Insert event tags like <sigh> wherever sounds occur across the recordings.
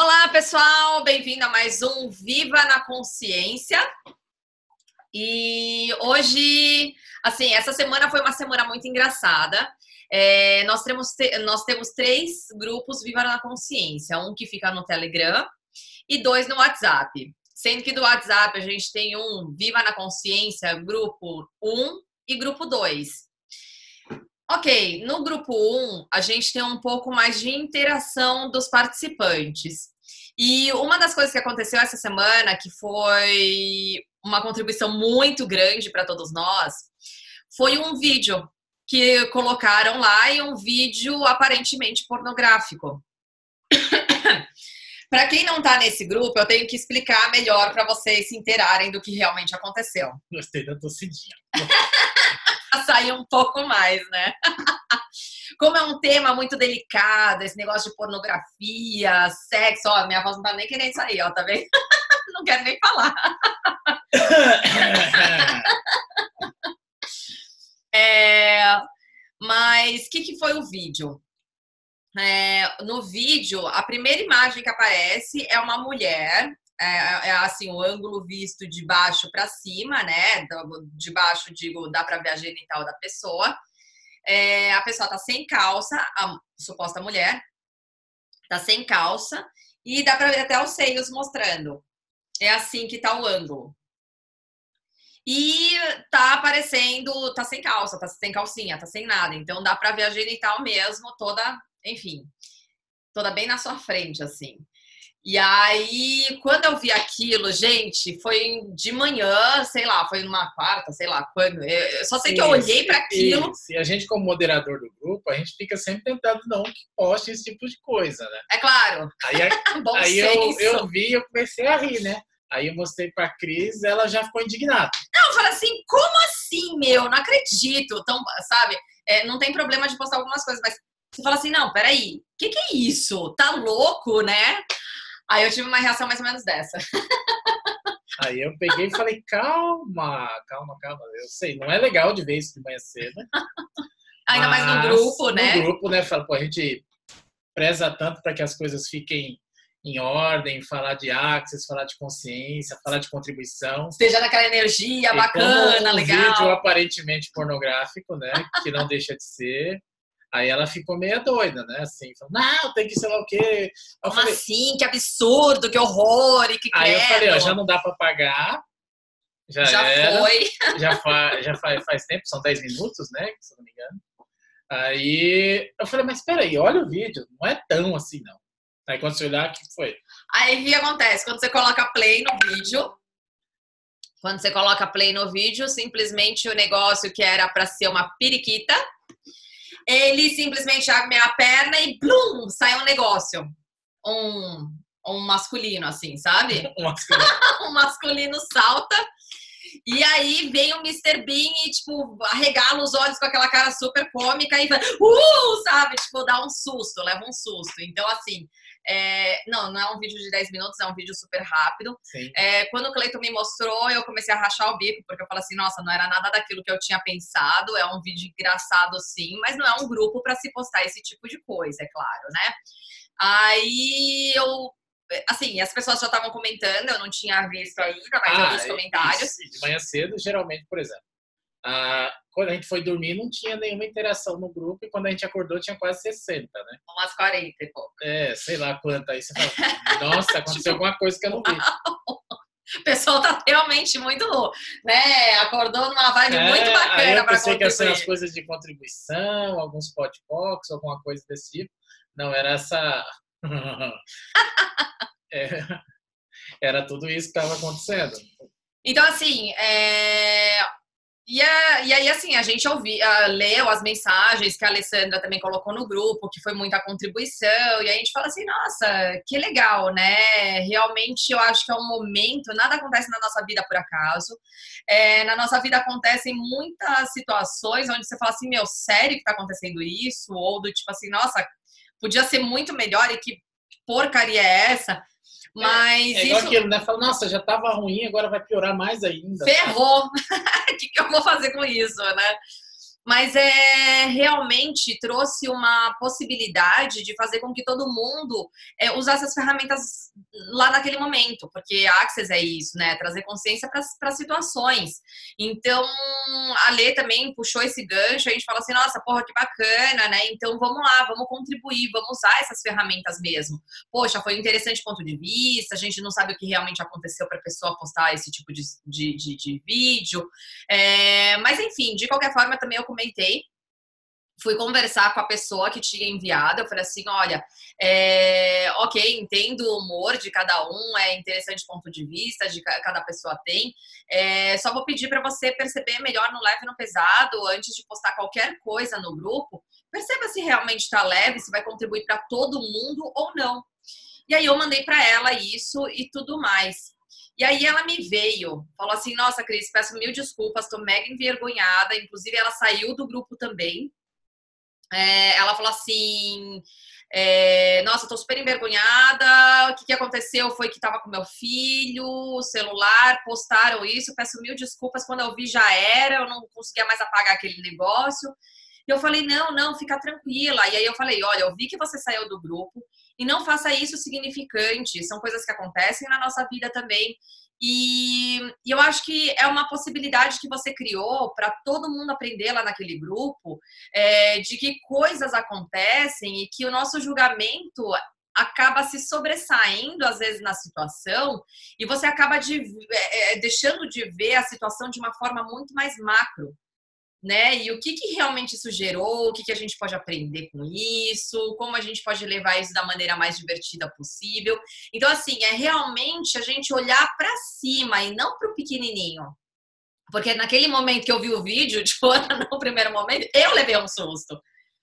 Olá, pessoal, bem-vindo a mais um Viva na Consciência. E hoje, assim, essa semana foi uma semana muito engraçada. É, nós, temos, nós temos três grupos Viva na Consciência: um que fica no Telegram e dois no WhatsApp. Sendo que do WhatsApp a gente tem um Viva na Consciência, grupo 1 e grupo 2. Ok, no grupo 1 a gente tem um pouco mais de interação dos participantes. E uma das coisas que aconteceu essa semana, que foi uma contribuição muito grande para todos nós, foi um vídeo que colocaram lá e um vídeo aparentemente pornográfico. <coughs> Para quem não está nesse grupo, eu tenho que explicar melhor para vocês se inteirarem do que realmente aconteceu. Gostei da torcidinha. <laughs> <laughs> Sair um pouco mais, né? <laughs> Como é um tema muito delicado, esse negócio de pornografia, sexo, ó, minha voz não tá nem querendo sair, ó, tá vendo? <laughs> Não quero nem falar. é, mas o que, que foi o vídeo? É, no vídeo, a primeira imagem que aparece é uma mulher, é, é assim, o ângulo visto de baixo para cima, né? De baixo, digo, dá para ver a genital da pessoa. É, a pessoa tá sem calça, a suposta mulher tá sem calça e dá para ver até os seios mostrando. É assim que tá o ângulo. E tá aparecendo, tá sem calça, tá sem calcinha, tá sem nada. Então dá para ver a genital mesmo, toda enfim, toda bem na sua frente, assim. E aí, quando eu vi aquilo, gente, foi de manhã, sei lá, foi numa quarta, sei lá quando. Eu só sei que eu olhei para aquilo. E a gente, como moderador do grupo, a gente fica sempre tentando não que poste esse tipo de coisa, né? É claro. Aí, <laughs> aí eu, eu vi eu comecei a rir, né? Aí eu mostrei pra Cris, ela já ficou indignada. Não, eu falei assim, como assim, meu? Não acredito. Então, sabe? É, não tem problema de postar algumas coisas, mas você fala assim, não, peraí, o que, que é isso? Tá louco, né? Aí eu tive uma reação mais ou menos dessa. Aí eu peguei e falei, calma, calma, calma. Eu sei, não é legal de ver isso de manhã cedo. Ainda mais no grupo, né? No grupo, né? Fala, pô, a gente preza tanto para que as coisas fiquem em ordem, falar de access, falar de consciência, falar de contribuição. Esteja naquela energia e bacana, um legal. vídeo aparentemente pornográfico, né? Que não deixa de ser. Aí ela ficou meio doida, né? Assim, falou, não, tem que sei lá o quê. Como falei, assim? Que absurdo, que horror, e que Aí eu falei, ó, já não dá para pagar. Já, já era, foi. <laughs> Já, fa, já faz, faz tempo, são 10 minutos, né? Se não me engano. Aí eu falei, mas peraí, olha o vídeo, não é tão assim, não. Aí quando você olhar, o que foi? Aí o que acontece? Quando você coloca play no vídeo, quando você coloca play no vídeo, simplesmente o negócio que era para ser uma periquita ele simplesmente abre a perna e blum, sai um negócio. Um, um masculino, assim, sabe? <laughs> Um masculino. <laughs> um masculino salta. E aí vem o Mr. Bean e, tipo, arregala os olhos com aquela cara super cômica e fala, uh, sabe? Tipo, dá um susto, leva um susto. Então, assim, é, não, não é um vídeo de 10 minutos, é um vídeo super rápido. É, quando o Cleiton me mostrou, eu comecei a rachar o bico, porque eu falei assim, nossa, não era nada daquilo que eu tinha pensado, é um vídeo engraçado sim, mas não é um grupo para se postar esse tipo de coisa, é claro, né? Aí eu assim, as pessoas já estavam comentando, eu não tinha visto ainda, mas ah, nos comentários. Isso. De manhã cedo, geralmente, por exemplo, ah, quando a gente foi dormir, não tinha nenhuma interação no grupo, e quando a gente acordou, tinha quase 60, né? Umas 40 e pouco. É, sei lá quanta. Aí você fala, nossa, aconteceu tipo, alguma coisa que eu não vi. <laughs> O pessoal tá realmente muito, né? Acordou numa vibe é, muito bacana para contribuir. que ser as coisas de contribuição, alguns podbox, alguma coisa desse tipo. Não, era essa... <laughs> é, era tudo isso que estava acontecendo. Então, assim, é, e, a, e aí, assim, a gente ouvi, a, leu as mensagens que a Alessandra também colocou no grupo, que foi muita contribuição, e a gente fala assim, nossa, que legal, né? Realmente eu acho que é um momento, nada acontece na nossa vida por acaso. É, na nossa vida acontecem muitas situações onde você fala assim, meu, sério que tá acontecendo isso? Ou do tipo assim, nossa, podia ser muito melhor e que porcaria é essa? Mas é, é igual isso... aquilo, né? Fala, nossa, já estava ruim, agora vai piorar mais ainda. Ferrou! <laughs> O que, que eu vou fazer com isso, né? Mas é realmente trouxe uma possibilidade de fazer com que todo mundo é, usasse as ferramentas lá naquele momento, porque a Access é isso, né? Trazer consciência para situações. Então, a Lê também puxou esse gancho, a gente fala assim, nossa, porra, que bacana, né? Então, vamos lá, vamos contribuir, vamos usar essas ferramentas mesmo. Poxa, foi um interessante ponto de vista, a gente não sabe o que realmente aconteceu para a pessoa postar esse tipo de, de, de, de vídeo. É, mas, enfim, de qualquer forma, também eu comentei fui conversar com a pessoa que tinha enviado. Eu falei assim: olha, é, ok, entendo o humor de cada um, é interessante ponto de vista de cada pessoa tem. É, só vou pedir para você perceber melhor no leve e no pesado antes de postar qualquer coisa no grupo. Perceba se realmente está leve, se vai contribuir para todo mundo ou não. E aí eu mandei para ela isso e tudo mais. E aí ela me veio, falou assim: Nossa, Cris, peço mil desculpas, estou mega envergonhada. Inclusive, ela saiu do grupo também. É, ela falou assim: é, Nossa, estou super envergonhada. O que, que aconteceu foi que estava com meu filho, celular, postaram isso. Peço mil desculpas. Quando eu vi, já era, eu não conseguia mais apagar aquele negócio. E eu falei: Não, não, fica tranquila. E aí eu falei: Olha, eu vi que você saiu do grupo e não faça isso significante. São coisas que acontecem na nossa vida também. E, e eu acho que é uma possibilidade que você criou para todo mundo aprender lá naquele grupo é, de que coisas acontecem e que o nosso julgamento acaba se sobressaindo às vezes na situação e você acaba de, é, é deixando de ver a situação de uma forma muito mais macro né? E o que, que realmente isso gerou, o que, que a gente pode aprender com isso, como a gente pode levar isso da maneira mais divertida possível. Então, assim, é realmente a gente olhar para cima e não para o pequenininho. Porque naquele momento que eu vi o vídeo, de <laughs> no primeiro momento, eu levei um susto.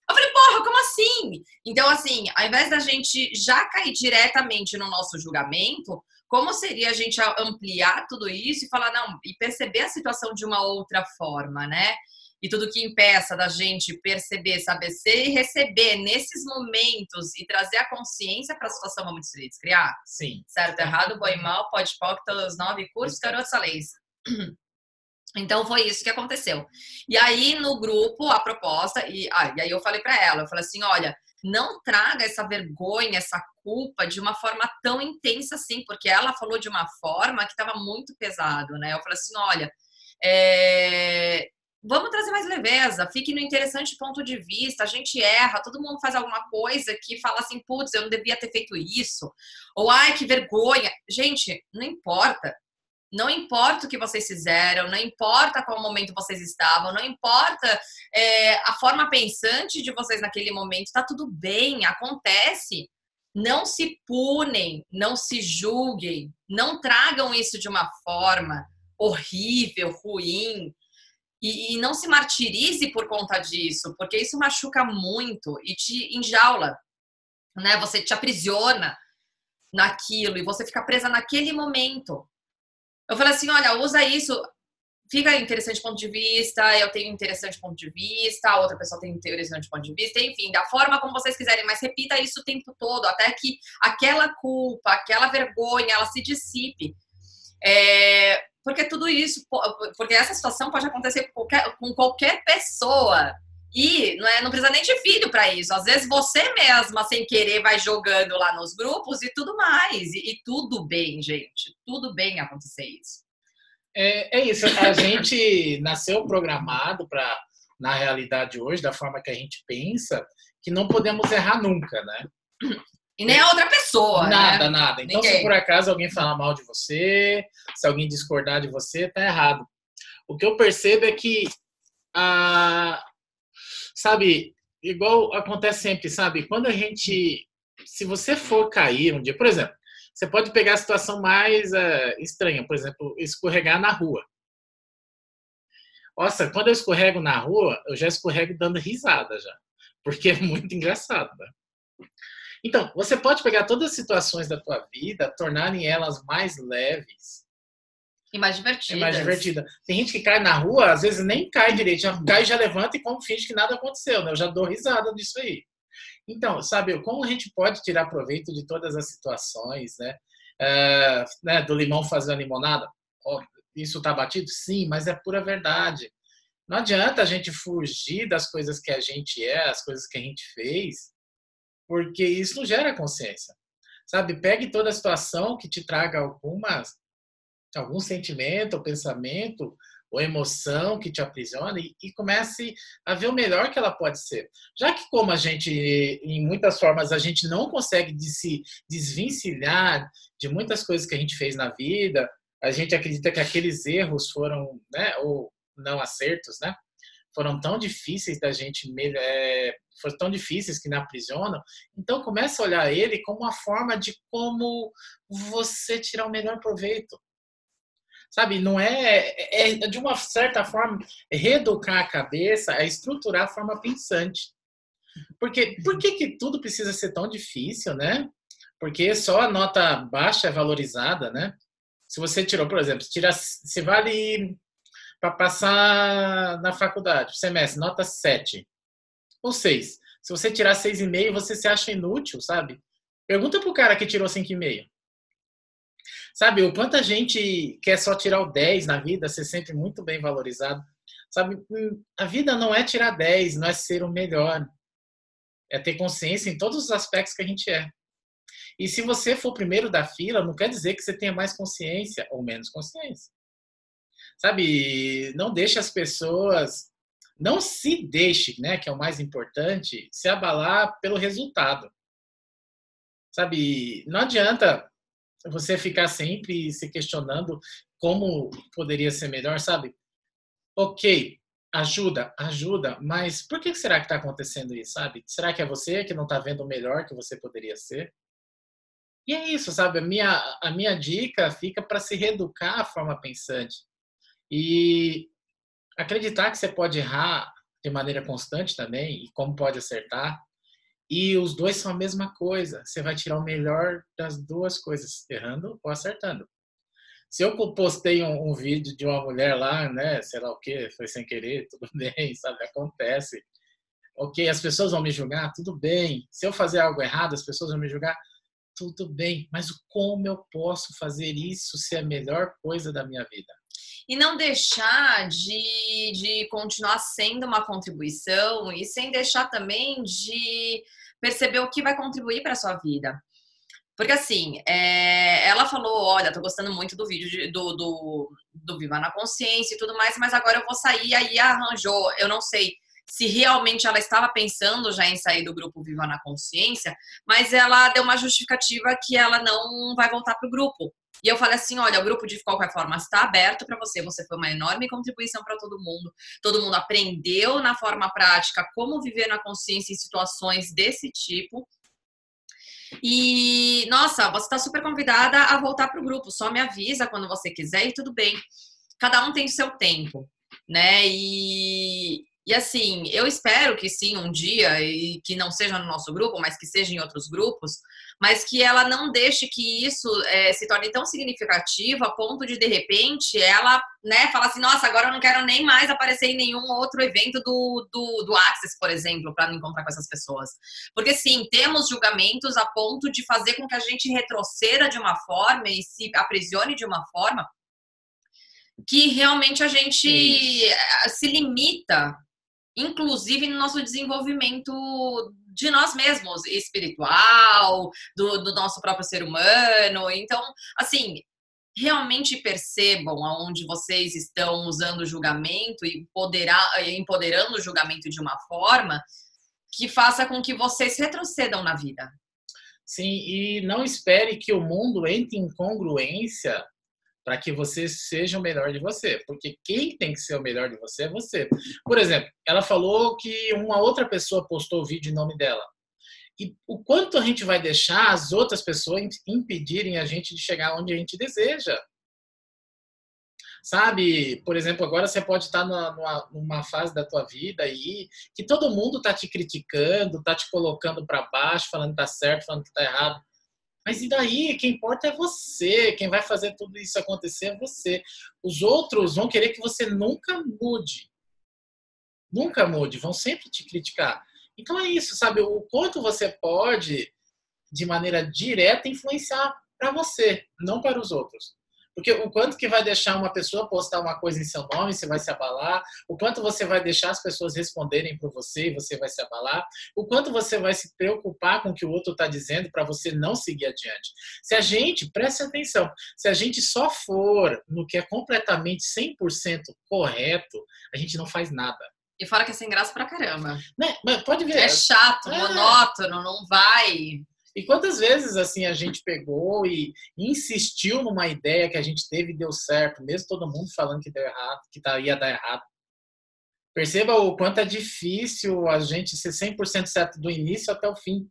Eu falei, porra, como assim? Então, assim, ao invés da gente já cair diretamente no nosso julgamento, como seria a gente ampliar tudo isso e falar, não, e perceber a situação de uma outra forma, né? E tudo que impeça da gente perceber, saber ser e receber nesses momentos e trazer a consciência para a situação vamos felizes criar? Sim. Certo, errado, bom e mal, pode pode todos nove cursos, garotos leis. <clears throat> Então foi isso que aconteceu. E aí no grupo a proposta e, ah, e aí eu falei para ela, eu falei assim, olha, não traga essa vergonha, essa culpa de uma forma tão intensa assim, porque ela falou de uma forma que estava muito pesado, né? Eu falei assim, olha, é, vamos trazer mais leveza, fique no interessante ponto de vista, a gente erra, todo mundo faz alguma coisa que fala assim, putz, eu não devia ter feito isso, ou ai, que vergonha. Gente, não importa. Não importa o que vocês fizeram, não importa qual momento vocês estavam, não importa é, a forma pensante de vocês naquele momento, tá tudo bem, acontece. Não se punem, não se julguem, não tragam isso de uma forma horrível, ruim, e, e não se martirize por conta disso, porque isso machuca muito e te enjaula, né? Você te aprisiona naquilo e você fica presa naquele momento. Eu falei assim, olha, usa isso, fica interessante ponto de vista, eu tenho interessante ponto de vista, a outra pessoa tem interessante ponto de vista, enfim, da forma como vocês quiserem, mas repita isso o tempo todo, até que aquela culpa, aquela vergonha, ela se dissipe. É, porque tudo isso, porque essa situação pode acontecer com qualquer, com qualquer pessoa. E não, é, não precisa nem de filho para isso. Às vezes você mesma, sem querer, vai jogando lá nos grupos e tudo mais. E, e tudo bem, gente. Tudo bem acontecer isso. É, é isso. A gente <laughs> nasceu programado para, na realidade hoje, da forma que a gente pensa, que não podemos errar nunca, né? E nem a outra pessoa. Nada, né? nada. Então, Ninguém. se por acaso alguém falar mal de você, se alguém discordar de você, tá errado. O que eu percebo é que, ah, sabe, igual acontece sempre, sabe? Quando a gente. Se você for cair um dia, por exemplo, você pode pegar a situação mais uh, estranha, por exemplo, escorregar na rua. Nossa, quando eu escorrego na rua, eu já escorrego dando risada já. Porque é muito engraçado, né? Então, você pode pegar todas as situações da tua vida, tornarem elas mais leves. E mais divertidas. E mais divertida. Tem gente que cai na rua, às vezes nem cai direito, já cai, já levanta e como finge que nada aconteceu, né? Eu já dou risada disso aí. Então, sabe, como a gente pode tirar proveito de todas as situações, né? Uh, né do limão fazer a limonada? Oh, isso tá batido? Sim, mas é pura verdade. Não adianta a gente fugir das coisas que a gente é, as coisas que a gente fez, porque isso gera consciência. Sabe? Pegue toda a situação que te traga algumas algum sentimento ou pensamento ou emoção que te aprisiona e, e, comece a ver o melhor que ela pode ser. Já que como a gente, em muitas formas, a gente não consegue de se desvencilhar de muitas coisas que a gente fez na vida, a gente acredita que aqueles erros foram, né, ou não acertos, né, foram tão difíceis da gente, é, foram tão difíceis que me aprisionam. Então começa a olhar ele como uma forma de como você tirar o melhor proveito sabe? Não é, é, é de uma certa forma reeducar a cabeça, a estruturar a forma pensante. Porque por que, que tudo precisa ser tão difícil, né? Porque só a nota baixa é valorizada, né? Se você tirou, por exemplo, tira, se vale para passar na faculdade, semestre, nota 7 ou 6. Se você tirar 6,5, você se acha inútil, sabe? Pergunta pro cara que tirou 5,5. Sabe, o quanto a gente quer só tirar o 10 na vida, ser sempre muito bem valorizado. Sabe, hum, a vida não é tirar 10, não é ser o melhor. É ter consciência em todos os aspectos que a gente é. E se você for primeiro da fila, não quer dizer que você tenha mais consciência ou menos consciência. Sabe, não deixe as pessoas, não se deixe, né, que é o mais importante, se abalar pelo resultado. Sabe, não adianta você ficar sempre se questionando como poderia ser melhor, sabe? Ok, ajuda, ajuda, mas por que será que está acontecendo isso, sabe? Será que é você que não está vendo o melhor que você poderia ser? E é isso, sabe? A minha, a minha dica fica para se reeducar a forma pensante e acreditar que você pode errar de maneira constante também e como pode acertar e os dois são a mesma coisa. Você vai tirar o melhor das duas coisas, errando ou acertando. Se eu postei um, um vídeo de uma mulher lá, né, sei lá o que, foi sem querer, <laughs> tudo bem, sabe, acontece. Ok, as pessoas vão me julgar, tudo bem. Se eu fazer algo errado, as pessoas vão me julgar, tudo bem. Mas como eu posso fazer isso ser a melhor coisa da minha vida? E não deixar de, de continuar sendo uma contribuição e sem deixar também de perceber o que vai contribuir para a sua vida. Porque assim, é, ela falou: olha, tô gostando muito do vídeo de, do, do, do Viva na Consciência e tudo mais, mas agora eu vou sair. Aí arranjou, eu não sei se realmente ela estava pensando já em sair do grupo Viva na Consciência, mas ela deu uma justificativa que ela não vai voltar para o grupo. E eu falei assim: olha, o grupo de qualquer forma está aberto para você, você foi uma enorme contribuição para todo mundo. Todo mundo aprendeu na forma prática como viver na consciência em situações desse tipo. E, nossa, você está super convidada a voltar para o grupo. Só me avisa quando você quiser e tudo bem. Cada um tem o seu tempo, né? E, e assim, eu espero que sim, um dia, e que não seja no nosso grupo, mas que seja em outros grupos, mas que ela não deixe que isso é, se torne tão significativo a ponto de, de repente, ela né, falar assim: nossa, agora eu não quero nem mais aparecer em nenhum outro evento do, do, do Access, por exemplo, para me encontrar com essas pessoas. Porque sim, temos julgamentos a ponto de fazer com que a gente retroceda de uma forma e se aprisione de uma forma que realmente a gente Isso. se limita inclusive no nosso desenvolvimento de nós mesmos, espiritual, do, do nosso próprio ser humano. Então, assim, realmente percebam aonde vocês estão usando o julgamento e empoderando o julgamento de uma forma que faça com que vocês retrocedam na vida. Sim, e não espere que o mundo entre em congruência para que você seja o melhor de você, porque quem tem que ser o melhor de você é você. Por exemplo, ela falou que uma outra pessoa postou o vídeo em nome dela. E o quanto a gente vai deixar as outras pessoas impedirem a gente de chegar onde a gente deseja? Sabe, por exemplo, agora você pode estar numa, numa fase da tua vida aí que todo mundo tá te criticando, tá te colocando para baixo, falando que tá certo, falando que tá errado. Mas e daí? Quem importa é você. Quem vai fazer tudo isso acontecer é você. Os outros vão querer que você nunca mude. Nunca mude. Vão sempre te criticar. Então é isso, sabe? O quanto você pode, de maneira direta, influenciar para você, não para os outros. Porque o quanto que vai deixar uma pessoa postar uma coisa em seu nome, você vai se abalar, o quanto você vai deixar as pessoas responderem por você e você vai se abalar, o quanto você vai se preocupar com o que o outro está dizendo para você não seguir adiante. Se a gente, preste atenção, se a gente só for no que é completamente 100% correto, a gente não faz nada. E fora que é sem graça pra caramba. Né? Mas pode ver. É chato, é. monótono, não vai. E quantas vezes assim a gente pegou e insistiu numa ideia que a gente teve e deu certo, mesmo todo mundo falando que deu errado, que tá, ia dar errado. Perceba o quanto é difícil a gente ser 100% certo do início até o fim.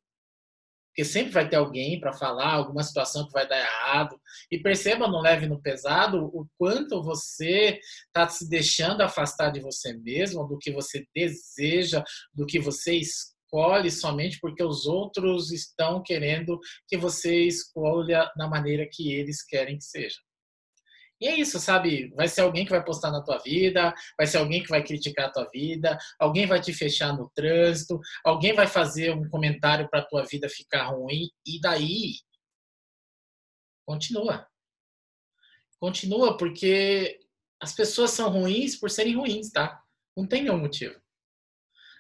Porque sempre vai ter alguém para falar alguma situação que vai dar errado. E perceba, não leve no pesado, o quanto você está se deixando afastar de você mesmo, do que você deseja, do que você escolhe escolhe somente porque os outros estão querendo que você escolha da maneira que eles querem que seja. E é isso, sabe? Vai ser alguém que vai postar na tua vida, vai ser alguém que vai criticar a tua vida, alguém vai te fechar no trânsito, alguém vai fazer um comentário para tua vida ficar ruim, e daí? Continua. Continua, porque as pessoas são ruins por serem ruins, tá? Não tem nenhum motivo.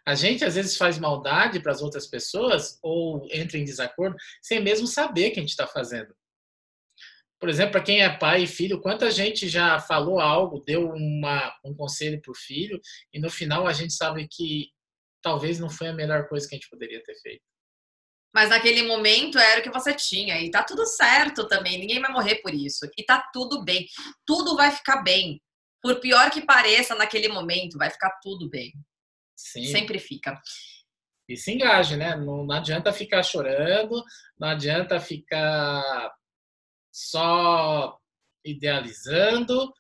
A gente às vezes faz maldade para as outras pessoas ou entra em desacordo sem mesmo saber que a gente está fazendo. Por exemplo, para quem é pai e filho, quanta gente já falou algo, deu uma, um conselho para o filho e no final a gente sabe que talvez não foi a melhor coisa que a gente poderia ter feito. Mas naquele momento era o que você tinha e tá tudo certo também, ninguém vai morrer por isso. E tá tudo bem. Tudo vai ficar bem. Por pior que pareça naquele momento, vai ficar tudo bem. Sim. Sempre fica. E se engaje, né? Não, não adianta ficar chorando, não adianta ficar só idealizando.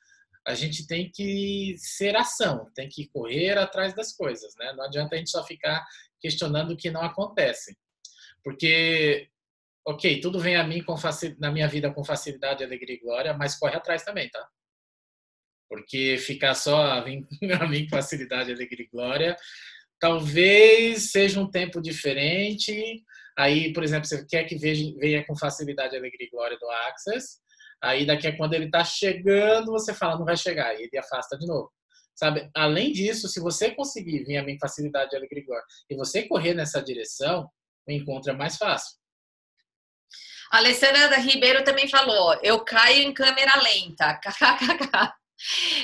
A gente tem que ser ação, tem que correr atrás das coisas, né? Não adianta a gente só ficar questionando o que não acontece. Porque, ok, tudo vem a mim com facil... na minha vida com facilidade, alegria e glória, mas corre atrás também, tá? Porque ficar só a mim, <laughs> a com facilidade, alegria e glória, talvez seja um tempo diferente. Aí, por exemplo, você quer que venha com facilidade, alegria e glória do Access. Aí, daqui a quando ele está chegando, você fala, não vai chegar. E ele afasta de novo. Sabe? Além disso, se você conseguir vir a mim facilidade, alegria e glória, e você correr nessa direção, o encontro é mais fácil. A Alessandra Ribeiro também falou: eu caio em câmera lenta. <laughs> KKKK.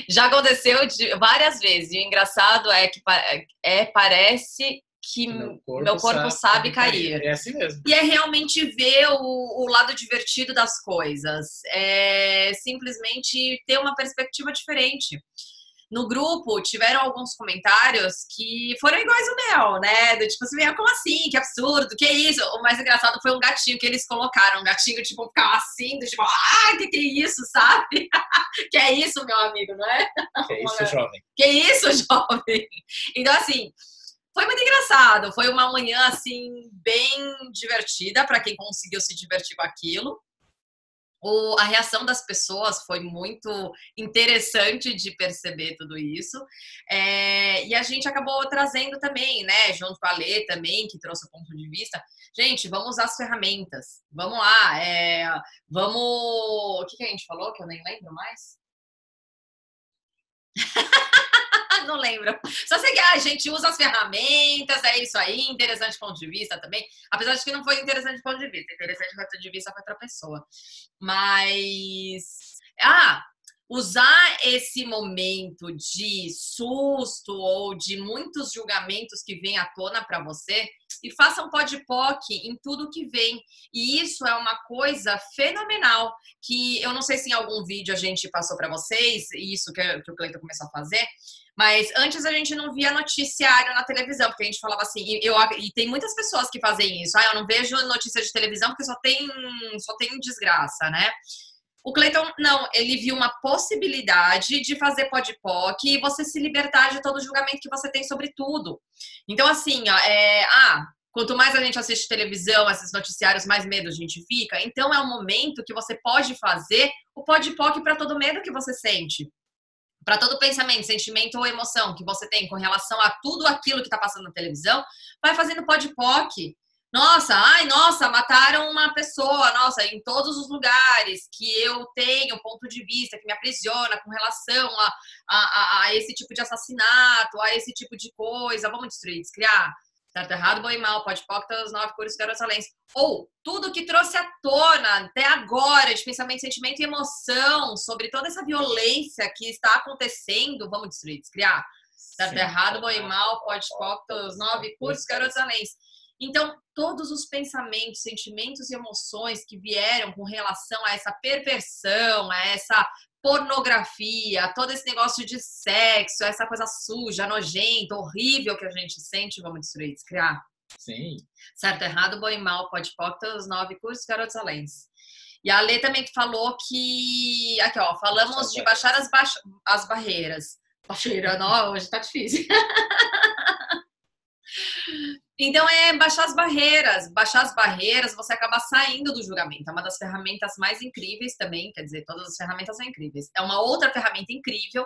Já aconteceu de, várias vezes. E o engraçado é que é, parece que meu corpo, meu corpo sabe, sabe cair. cair. É assim mesmo. E é realmente ver o, o lado divertido das coisas. É simplesmente ter uma perspectiva diferente no grupo tiveram alguns comentários que foram iguais ao meu, né? Do tipo assim, como assim? Que absurdo, que isso? O mais engraçado foi um gatinho que eles colocaram. Um gatinho, tipo, ficava assim, do tipo, ah, que que é isso, sabe? <laughs> que é isso, meu amigo, não é? Que é isso, jovem? Que é isso, <laughs> jovem? Então, assim, foi muito engraçado. Foi uma manhã, assim, bem divertida para quem conseguiu se divertir com aquilo o, a reação das pessoas foi muito interessante de perceber tudo isso. É, e a gente acabou trazendo também, né, junto com a Lê também, que trouxe o ponto de vista. Gente, vamos usar as ferramentas. Vamos lá. É, vamos. O que, que a gente falou que eu nem lembro mais? <laughs> não lembro. Só sei que a gente usa as ferramentas, é isso aí, interessante ponto de vista também. Apesar de que não foi interessante ponto de vista, interessante ponto de vista para outra pessoa. Mas. Ah, usar esse momento de susto ou de muitos julgamentos que vêm à tona para você e faça um podpoc em tudo que vem. E isso é uma coisa fenomenal que eu não sei se em algum vídeo a gente passou para vocês, isso que, que o Cleiton começou a fazer, mas antes a gente não via noticiário na televisão, porque a gente falava assim, e, eu, e tem muitas pessoas que fazem isso, ah, eu não vejo notícia de televisão porque só tem, só tem desgraça, né? O Cleiton, não, ele viu uma possibilidade de fazer podpoc e você se libertar de todo o julgamento que você tem sobre tudo. Então, assim, ó, é, ah, quanto mais a gente assiste televisão, esses noticiários, mais medo a gente fica. Então, é um momento que você pode fazer o podpoc para todo medo que você sente. Para todo pensamento, sentimento ou emoção que você tem com relação a tudo aquilo que está passando na televisão, vai fazendo podpoc Nossa, ai, nossa, mataram uma pessoa, nossa, em todos os lugares que eu tenho ponto de vista que me aprisiona com relação a, a, a, esse tipo de assassinato, a esse tipo de coisa, vamos destruir, descriar, certo, errado, bom e mal, pode os nove cores, garotos Ou tudo que trouxe à tona até agora de pensamento, sentimento e emoção sobre toda essa violência que está acontecendo, vamos destruir, descriar. Certo, errado, bom e mal, pode os nove cursos, garotos além. Então, todos os pensamentos, sentimentos e emoções que vieram com relação a essa perversão, a essa pornografia, todo esse negócio de sexo, essa coisa suja, nojenta, horrível que a gente sente, vamos destruir, descriar. Sim. Certo, errado, bom e mal, pode pode os nove cursos, garotos alens. E a Lê também falou que. Aqui, ó, falamos de baixar as, ba... as barreiras. Baixeira, não, hoje tá difícil. <laughs> Então é baixar as barreiras. Baixar as barreiras, você acaba saindo do julgamento. É uma das ferramentas mais incríveis também, quer dizer, todas as ferramentas são incríveis. É uma outra ferramenta incrível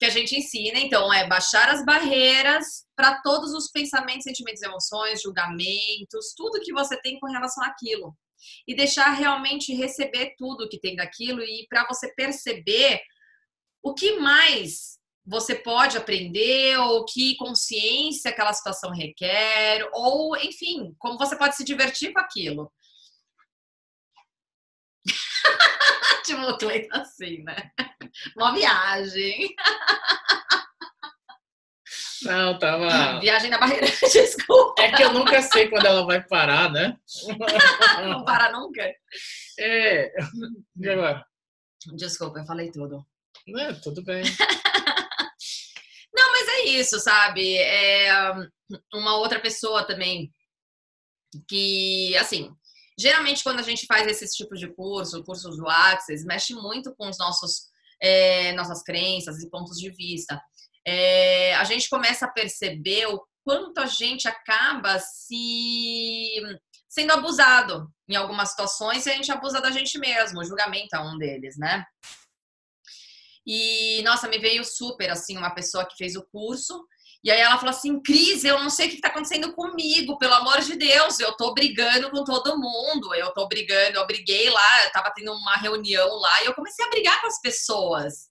que a gente ensina, então, é baixar as barreiras para todos os pensamentos, sentimentos, emoções, julgamentos, tudo que você tem com relação àquilo. E deixar realmente receber tudo que tem daquilo e para você perceber o que mais você pode aprender, ou que consciência aquela situação requer, ou enfim, como você pode se divertir com aquilo. tipo, o Cleiton assim, né? Uma viagem. Não, tava. Viagem na barreira, <laughs> desculpa. É que eu nunca sei quando ela vai parar, né? <laughs> Não para nunca. É. E agora? Desculpa, eu falei tudo. É, tudo bem. <laughs> Mas é isso, sabe? É uma outra pessoa também que, assim, geralmente quando a gente faz esses tipos de curso, cursos do Access, mexe muito com os nossos é, nossas crenças e pontos de vista. É, a gente começa a perceber o quanto a gente acaba se sendo abusado em algumas situações e a gente abusa da gente mesmo. O julgamento é um deles, né? E, nossa, me veio super, assim, uma pessoa que fez o curso. E aí ela falou assim, Cris, eu não sei o que está acontecendo comigo, pelo amor de Deus, eu tô brigando com todo mundo, eu tô brigando, eu briguei lá, eu tava tendo uma reunião lá, e eu comecei a brigar com as pessoas.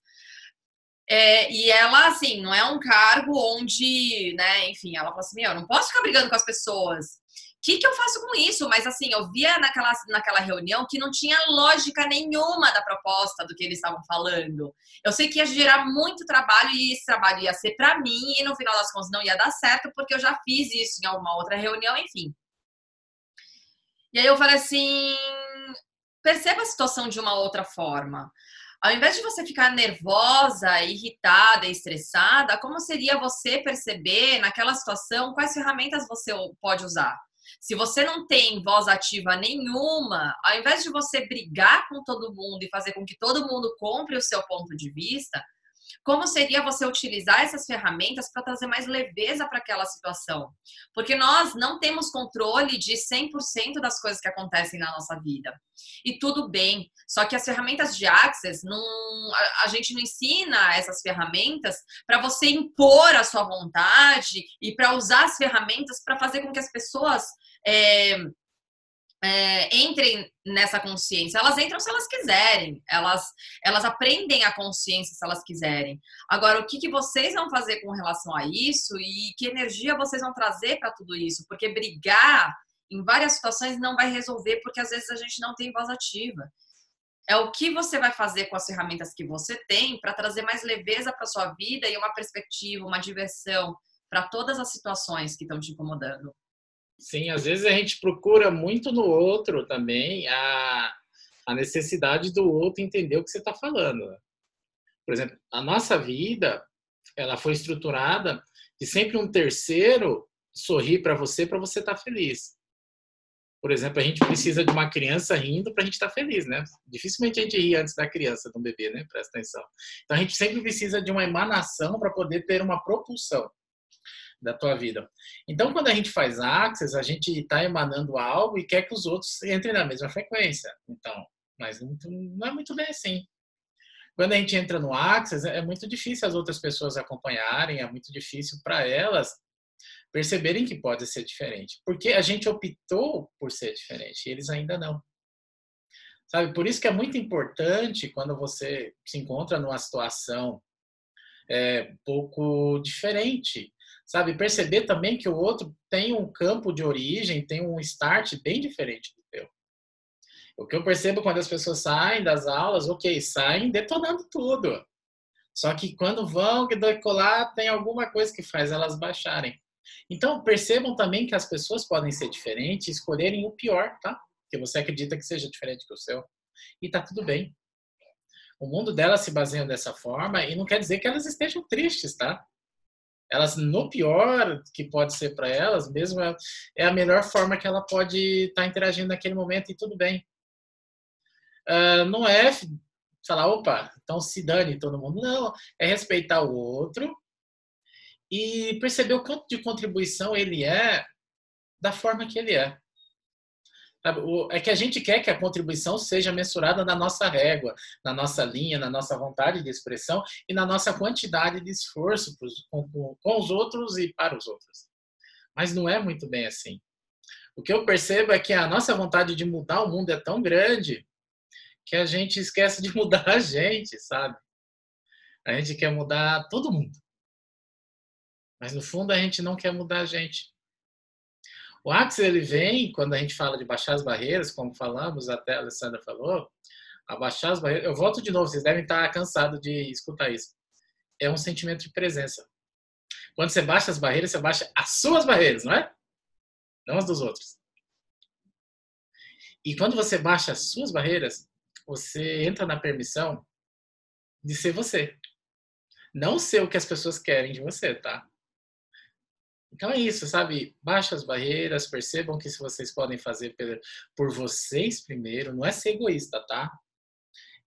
É, e ela, assim, não é um cargo onde, né, enfim, ela falou assim, eu não posso ficar brigando com as pessoas que, que eu faço com isso? Mas assim, eu via naquela, naquela reunião que não tinha lógica nenhuma da proposta do que eles estavam falando. Eu sei que ia gerar muito trabalho e esse trabalho ia ser para mim e no final das contas não ia dar certo porque eu já fiz isso em alguma outra reunião, enfim. E aí eu falei assim, perceba a situação de uma outra forma. Ao invés de você ficar nervosa, irritada, estressada, como seria você perceber naquela situação quais ferramentas você pode usar? Se você não tem voz ativa nenhuma, ao invés de você brigar com todo mundo e fazer com que todo mundo compre o seu ponto de vista, como seria você utilizar essas ferramentas para trazer mais leveza para aquela situação? Porque nós não temos controle de 100% das coisas que acontecem na nossa vida. E tudo bem, só que as ferramentas de Access, não, a, gente não ensina essas ferramentas para você impor a sua vontade e para usar as ferramentas para fazer com que as pessoas é, é, entrem nessa consciência. Elas entram se elas quiserem, elas, elas aprendem a consciência se elas quiserem. Agora, o que, que vocês vão fazer com relação a isso e que energia vocês vão trazer para tudo isso? Porque brigar em várias situações não vai resolver, porque às vezes a gente não tem voz ativa. É o que você vai fazer com as ferramentas que você tem para trazer mais leveza para sua vida e uma perspectiva, uma diversão para todas as situações que estão te incomodando. Sim, às vezes a gente procura muito no outro também a, a necessidade do outro entender o que você está falando. Por exemplo, a nossa vida, ela foi estruturada de sempre um terceiro sorrir para você para você estar tá feliz. Por exemplo, a gente precisa de uma criança rindo para a gente estar tá feliz, né? Dificilmente a gente ri antes da criança, do bebê, né? Presta atenção. Então a gente sempre precisa de uma emanação para poder ter uma propulsão da tua vida. Então, quando a gente faz Access, a gente está emanando algo e quer que os outros entrem na mesma frequência. Então, mas não, é muito bem assim. Quando a gente entra no Access, é muito difícil as outras pessoas acompanharem, é muito difícil para elas perceberem que pode ser diferente. Porque a gente optou por ser diferente e eles ainda não. Sabe? Por isso que é muito importante quando você se encontra numa situação é, pouco diferente, sabe? Perceber também que o outro tem um campo de origem, tem um start bem diferente do teu. O que eu percebo quando as pessoas saem das aulas, ok, saem detonando tudo. Só que quando vão decolar, tem alguma coisa que faz elas baixarem. Então, percebam também que as pessoas podem ser diferentes escolherem o pior, tá? Que você acredita que seja diferente que o seu. E tá tudo bem. O mundo delas se baseia dessa forma e não quer dizer que elas estejam tristes, tá? Elas, no pior que pode ser para elas, mesmo é, é a melhor forma que ela pode estar tá interagindo naquele momento e tudo bem. Uh, não é falar, opa, então se dane todo mundo. Não, é respeitar o outro e perceber o quanto de contribuição ele é da forma que ele é. É que a gente quer que a contribuição seja mensurada na nossa régua, na nossa linha, na nossa vontade de expressão e na nossa quantidade de esforço com, os outros e para os outros. Mas não é muito bem assim. O que eu percebo é que a nossa vontade de mudar o mundo é tão grande que a gente esquece de <laughs> mudar a gente, sabe? A gente quer mudar todo mundo. Mas no fundo a gente não quer mudar a gente. O Axis ele vem, quando a gente fala de baixar as barreiras, como falamos, até a Alessandra falou, abaixar as barreiras. Eu volto de novo, vocês devem estar cansados de escutar isso. É um sentimento de presença. Quando você baixa as barreiras, você baixa as suas barreiras, não é? Não as dos outros. E quando você baixa as suas barreiras, você entra na permissão de ser você. Não ser o que as pessoas querem de você, tá? Então é isso, sabe? Baixa as barreiras, percebam que se vocês podem fazer por vocês primeiro, não é ser egoísta, tá?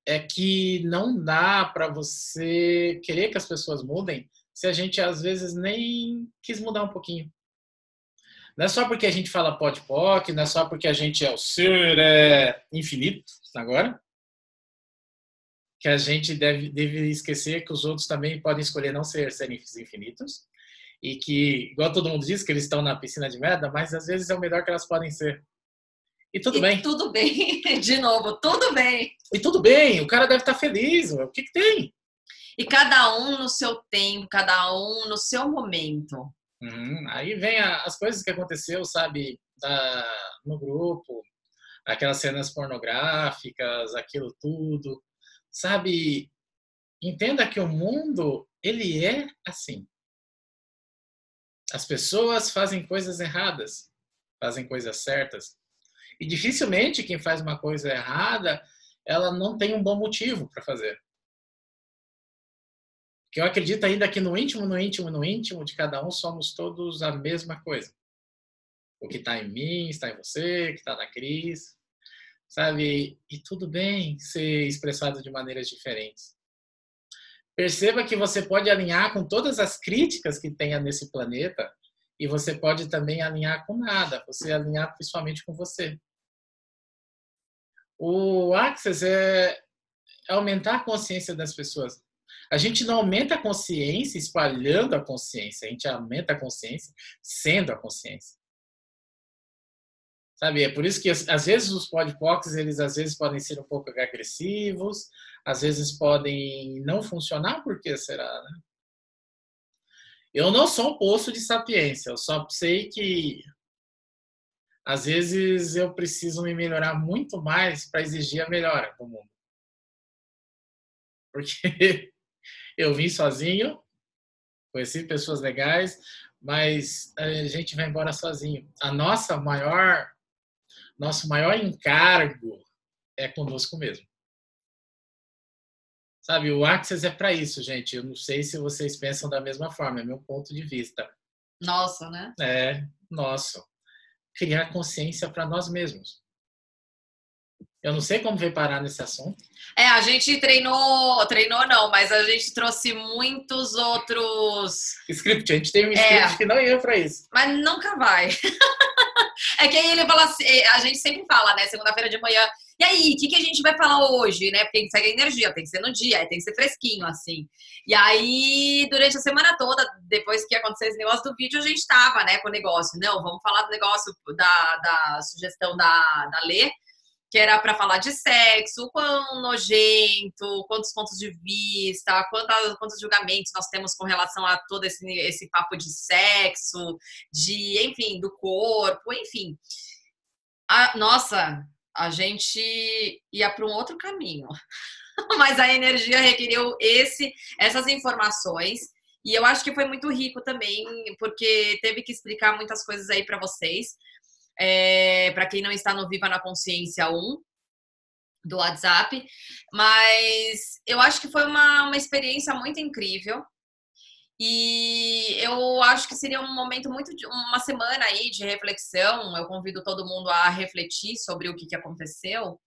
É que não dá para você querer que as pessoas mudem se a gente às vezes nem quis mudar um pouquinho. Não é só porque a gente fala pode poc, não é só porque a gente é o ser é infinito agora, que a gente deve, deve esquecer que os outros também podem escolher não ser seres infinitos e que, igual todo mundo diz, que eles estão na piscina de merda, mas às vezes é o melhor que elas podem ser. E tudo e bem. Tudo bem, <laughs> de novo, tudo bem. E tudo bem, o cara deve estar feliz, o que, que tem? E cada um no seu tempo, cada um no seu momento. Uhum. Aí vem a, as coisas que aconteceu, sabe, da, no grupo, aquelas cenas pornográficas, aquilo tudo, sabe? Entenda que o mundo ele é assim. As pessoas fazem coisas erradas, fazem coisas certas. E dificilmente quem faz uma coisa errada, ela não tem um bom motivo para fazer. Que eu acredito ainda que no íntimo, no íntimo, no íntimo de cada um somos todos a mesma coisa. O que está em mim, está em você, o que está na Cris, sabe? E tudo bem ser expressado de maneiras diferentes. Perceba que você pode alinhar com todas as críticas que tenha nesse planeta e você pode também alinhar com nada, você alinhar principalmente com você. O Access é aumentar a consciência das pessoas. A gente não aumenta a consciência espalhando a consciência, a gente aumenta a consciência sendo a consciência. Sabe, é por isso que às vezes os podpocs, eles às vezes podem ser um pouco agressivos, às vezes podem não funcionar, por que será, né? Eu não sou um poço de sapiência, eu só sei que às vezes eu preciso me melhorar muito mais para exigir a melhora do mundo. Porque <laughs> eu vim sozinho, conheci pessoas legais, mas a gente vai embora sozinho. A nossa maior nosso maior encargo é conosco mesmo. Sabe, o Access é para isso, gente. Eu não sei se vocês pensam da mesma forma, é meu ponto de vista. Nossa, né? É, nosso. Criar consciência para nós mesmos. Eu não sei como veio parar nesse assunto. É, a gente treinou, treinou não, mas a gente trouxe muitos outros. Script, a gente tem um script é, que não ia para isso. Mas nunca vai. <laughs> É que aí ele fala assim, é, a gente sempre fala, né? Segunda-feira de manhã, E aí, o que, que a gente vai falar hoje, né? Porque tem que ser energia, tem que ser no dia, tem que ser fresquinho, assim. E aí, durante a semana toda, depois que aconteceu esse negócio do vídeo, a gente tava, né, com o negócio. Não, vamos falar do negócio da, da sugestão da, da Lê que era para falar de sexo, quão nojento, quantos pontos de vista, quantos, quantos julgamentos nós temos com relação a todo esse, esse papo de sexo, de, enfim, do corpo, enfim. A, nossa, a gente ia para um outro caminho. <laughs> Mas a energia requeriu esse, essas informações. E eu acho que foi muito rico também, porque teve que explicar muitas coisas aí para vocês é, para quem não está no Viva na Consciência 1 do WhatsApp. Mas eu acho que foi uma, uma experiência muito incrível. E eu acho que seria um momento muito de uma semana aí de reflexão. Eu convido todo mundo a refletir sobre o que, que aconteceu.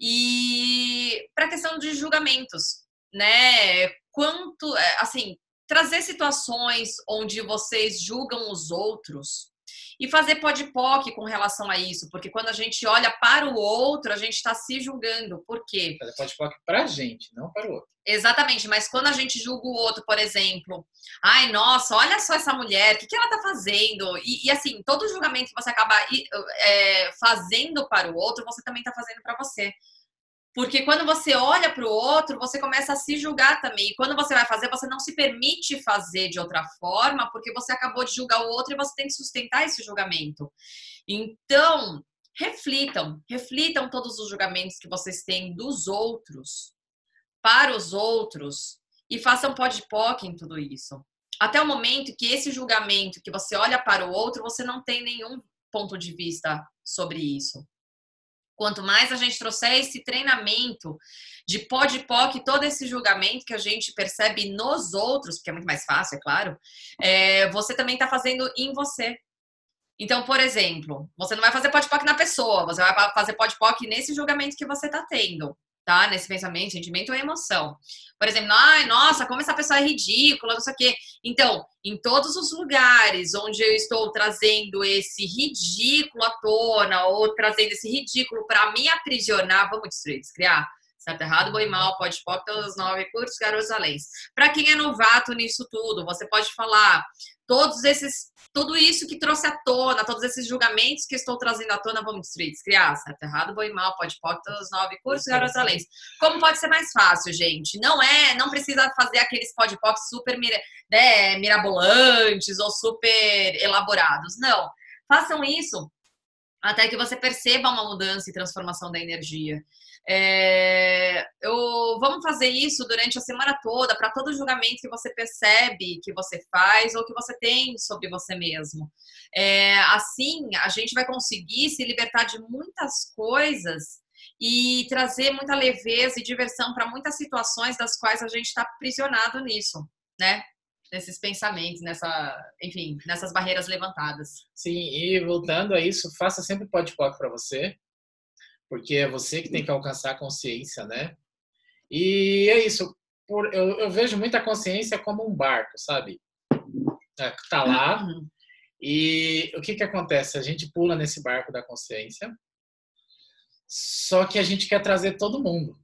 E para a questão de julgamentos, né? Quanto, é, assim, trazer situações onde vocês julgam os outros e fazer podpoc com relação a isso, porque quando a gente olha para o outro, a gente está se julgando. Por quê? Fazer podpoc para a gente, não para o outro. Exatamente, mas quando a gente julga o outro, por exemplo, ai, nossa, olha só essa mulher, o que, que ela tá fazendo? E, e assim, todo julgamento que você acaba é, fazendo para o outro, você também tá fazendo para você. Porque quando você olha para o outro, você começa a se julgar também. E quando você vai fazer, você não se permite fazer de outra forma, porque você acabou de julgar o outro e você tem que sustentar esse julgamento. Então, reflitam, reflitam todos os julgamentos que vocês têm dos outros, para os outros, e façam podpoc em tudo isso. Até o momento que esse julgamento que você olha para o outro, você não tem nenhum ponto de vista sobre isso. Quanto mais a gente trouxer esse treinamento de pod poc, todo esse julgamento que a gente percebe nos outros, porque é muito mais fácil, é claro, é, você também está fazendo em você. Então, por exemplo, você não vai fazer pod poc na pessoa, você vai fazer pod poc nesse julgamento que você está tendo tá? Nesse pensamento, sentimento ou emoção. Por exemplo, ai, nossa, como essa pessoa é ridícula, não sei o quê. Então, em todos os lugares onde eu estou trazendo esse ridículo à tona ou trazendo esse ridículo para me aprisionar, vamos destruir, descriar? Certo, errado, bom e mal, pode pop, todos os nove cursos, garotos além. Para quem é novato nisso tudo, você pode falar todos esses, tudo isso que trouxe à tona, todos esses julgamentos que estou trazendo à tona, vamos destruir, criar, certo, errado, bom e mal, pode pop, todos os nove cursos, garotos além. Como pode ser mais fácil, gente? Não é, não precisa fazer aqueles pode pop super né, mirabolantes ou super elaborados, não. Façam isso até que você perceba uma mudança e transformação da energia. É, eu, vamos fazer isso durante a semana toda, para todo julgamento que você percebe que você faz ou que você tem sobre você mesmo. É, assim, a gente vai conseguir se libertar de muitas coisas e trazer muita leveza e diversão para muitas situações das quais a gente está aprisionado nisso, né? Nesses pensamentos, nessa, enfim, nessas barreiras levantadas. Sim, e voltando a isso, faça sempre podpoc para você porque é você que tem que alcançar a consciência, né? E é isso. Por, eu, eu vejo muita consciência como um barco, sabe? É, tá lá. Uhum. E o que que acontece? A gente pula nesse barco da consciência, só que a gente quer trazer todo mundo.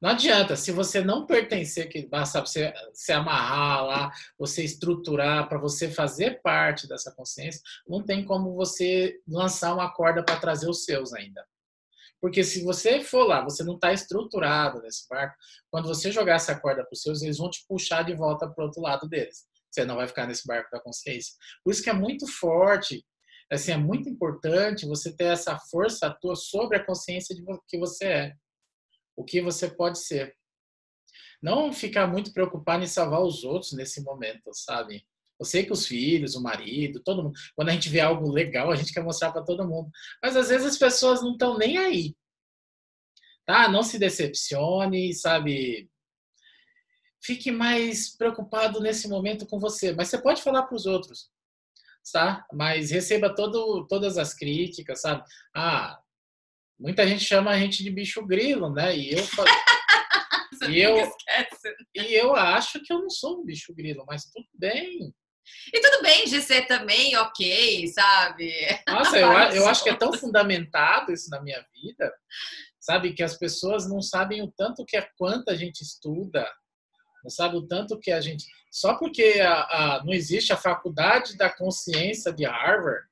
Não adianta, se você não pertencer, que basta você se amarrar lá, você estruturar para você fazer parte dessa consciência, não tem como você lançar uma corda para trazer os seus ainda. Porque se você for lá, você não está estruturado nesse barco, quando você jogar essa corda para os seus, eles vão te puxar de volta para o outro lado deles. Você não vai ficar nesse barco da consciência. Por isso que é muito forte, assim, é muito importante você ter essa força tua sobre a consciência de que você é o que você pode ser. Não ficar muito preocupado em salvar os outros nesse momento, sabe? Eu sei que os filhos, o marido, todo mundo, quando a gente vê algo legal, a gente quer mostrar para todo mundo. Mas às vezes as pessoas não estão nem aí. Tá? Não se decepcione, sabe? Fique mais preocupado nesse momento com você. Mas você pode falar para os outros, tá? Mas receba todo, todas as críticas, sabe? Ah, Muita gente chama a gente de bicho grilo, né? E eu <laughs> e eu, e eu acho que eu não sou um bicho grilo, mas tudo bem. E tudo bem de ser também ok, sabe? Nossa, <laughs> eu, eu acho que é tão fundamentado isso na minha vida, sabe? Que as pessoas não sabem o tanto que é quanto a gente estuda, não sabe o tanto que a gente. Só porque a, a, não existe a faculdade da consciência de Harvard,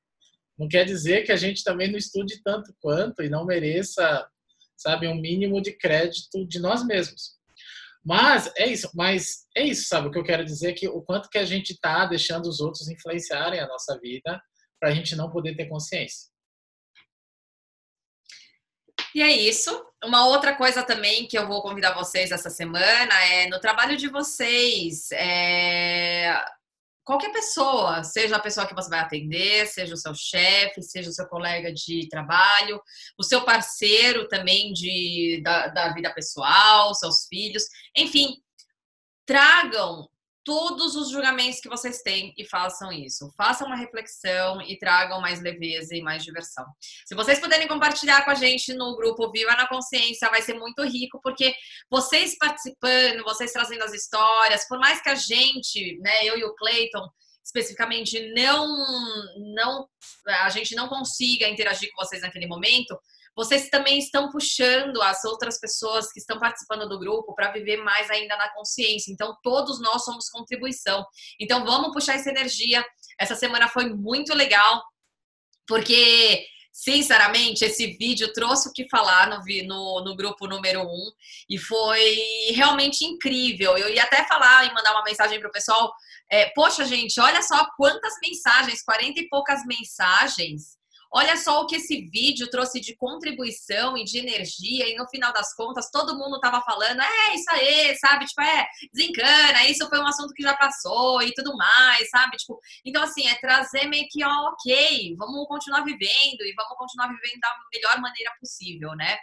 não quer dizer que a gente também não estude tanto quanto e não mereça, sabe, um mínimo de crédito de nós mesmos. Mas é isso, mas é isso, sabe? O que eu quero dizer é que o quanto que a gente está deixando os outros influenciarem a nossa vida para a gente não poder ter consciência. E é isso. Uma outra coisa também que eu vou convidar vocês essa semana é no trabalho de vocês. É qualquer pessoa, seja a pessoa que você vai atender, seja o seu chefe, seja o seu colega de trabalho, o seu parceiro também de, da, da vida pessoal, seus filhos, enfim, tragam todos os julgamentos que vocês têm e façam isso. Façam uma reflexão e tragam mais leveza e mais diversão. Se vocês puderem compartilhar com a gente no grupo Viva na Consciência, vai ser muito rico, porque vocês participando, vocês trazendo as histórias, por mais que a gente, né, eu e o Clayton, especificamente não não a gente não consiga interagir com vocês naquele momento, vocês também estão puxando as outras pessoas que estão participando do grupo para viver mais ainda na consciência. Então, todos nós somos contribuição. Então, vamos puxar essa energia. Essa semana foi muito legal, porque sinceramente, esse vídeo trouxe o que falar no, no, no, grupo número um e foi realmente incrível. Eu ia até falar e mandar uma mensagem para o pessoal. É, Poxa, gente, olha só quantas mensagens, 40 e poucas mensagens Olha só o que esse vídeo trouxe de contribuição e de energia, e no final das contas, todo mundo tava falando, é isso aí, sabe? Tipo, é, desencana, isso foi um assunto que já passou e tudo mais, sabe? Tipo, então, assim, é trazer meio que, ó, ok, vamos continuar vivendo e vamos continuar vivendo da melhor maneira possível, né?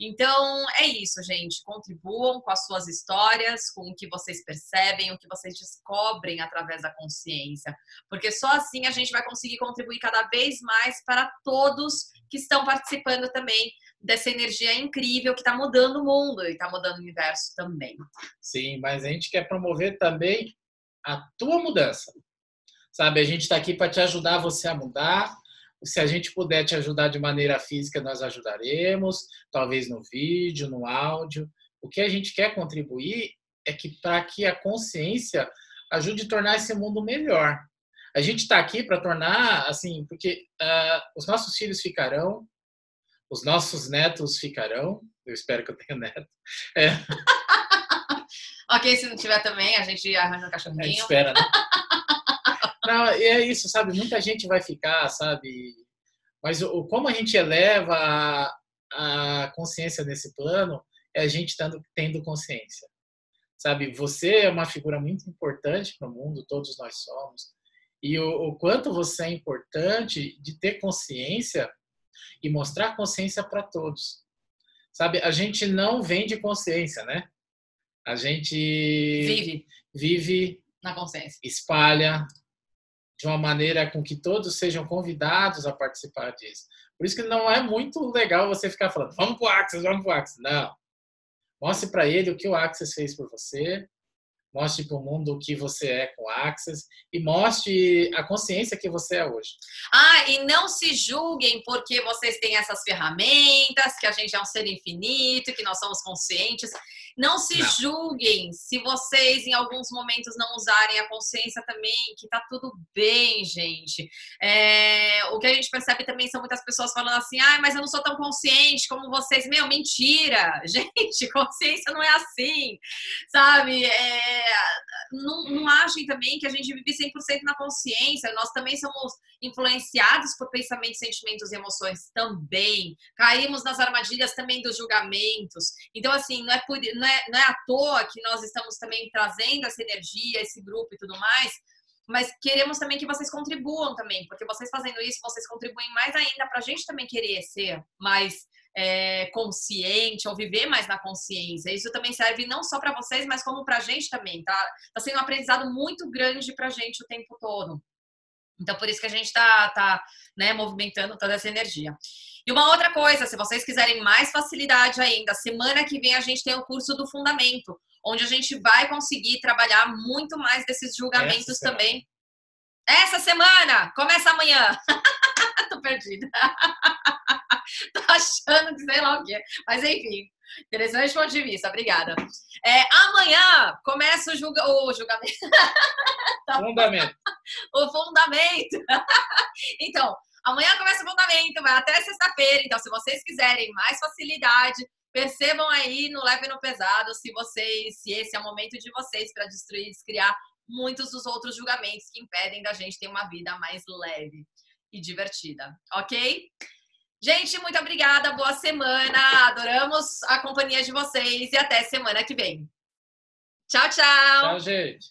Então, é isso, gente. Contribuam com as suas histórias, com o que vocês percebem, o que vocês descobrem através da consciência. Porque só assim a gente vai conseguir contribuir cada vez mais para todos que estão participando também dessa energia incrível que está mudando o mundo e está mudando o universo também. Sim, mas a gente quer promover também a tua mudança. Sabe, a gente está aqui para te ajudar você a mudar, se a gente puder te ajudar de maneira física, nós ajudaremos, talvez no vídeo, no áudio. O que a gente quer contribuir é que para que a consciência ajude a tornar esse mundo melhor. A gente está aqui para tornar, assim, porque uh, os nossos filhos ficarão, os nossos netos ficarão. Eu espero que eu tenha neto. É. <laughs> ok, se não tiver também, a gente arranja um cachorrinho. A gente espera, né? É isso, sabe? Muita gente vai ficar, sabe? Mas o, como a gente eleva a, a consciência nesse plano é a gente tendo, tendo consciência. Sabe? Você é uma figura muito importante para o mundo, todos nós somos. E o, o quanto você é importante de ter consciência e mostrar consciência para todos. Sabe? A gente não vende consciência, né? A gente vive, vive na consciência, espalha, de uma maneira com que todos sejam convidados a participar disso. Por isso que não é muito legal você ficar falando, vamos para o Axis, vamos para o Axis. Não. Mostre para ele o que o Axis fez por você, mostre para o mundo o que você é com Access e mostre a consciência que você é hoje. Ah, e não se julguem porque vocês têm essas ferramentas, que a gente é um ser infinito, que nós somos conscientes. Não se não. julguem se vocês em alguns momentos não usarem a consciência também, que tá tudo bem, gente. É, o que a gente percebe também são muitas pessoas falando assim: ah, mas eu não sou tão consciente como vocês. Meu, mentira! <laughs> Gente, consciência não é assim, sabe? É, não, não achem também que a gente vive 100% na consciência. Nós também somos influenciados por pensamentos, sentimentos e emoções também. Caímos nas armadilhas também dos julgamentos. Então, assim, não é, por, não é, não é à toa que nós estamos também trazendo essa energia, esse grupo e tudo mais, mas queremos também que vocês contribuam também, porque vocês fazendo isso, vocês contribuem mais ainda para a gente também querer ser mais é, consciente ou viver mais na consciência. Isso também serve não só para vocês, mas como para a gente também. Tá, tá sendo um aprendizado muito grande para a gente o tempo todo. Então, por isso que a gente está tá, né, movimentando toda essa energia. E uma outra coisa, se vocês quiserem mais facilidade ainda, semana que vem a gente tem o curso do Fundamento, onde a gente vai conseguir trabalhar muito mais desses julgamentos também. Essa semana, começa amanhã. <laughs> Tô perdida. <laughs> Tô achando que sei lá o quê. Mas enfim, interessante ponto de vista, obrigada. É, amanhã começa o, julga... o julgamento. <laughs> Tá fundamento. o fundamento. então, amanhã começa o fundamento, vai até sexta-feira. Então, se vocês quiserem mais facilidade, percebam aí no leve e no pesado se vocês, se esse é o momento de vocês para destruir, descriar muitos dos outros julgamentos que impedem da gente ter uma vida mais leve e divertida, ok? Gente, muito obrigada, boa semana, adoramos a companhia de vocês e até semana que vem. Tchau, tchau! Tchau, gente!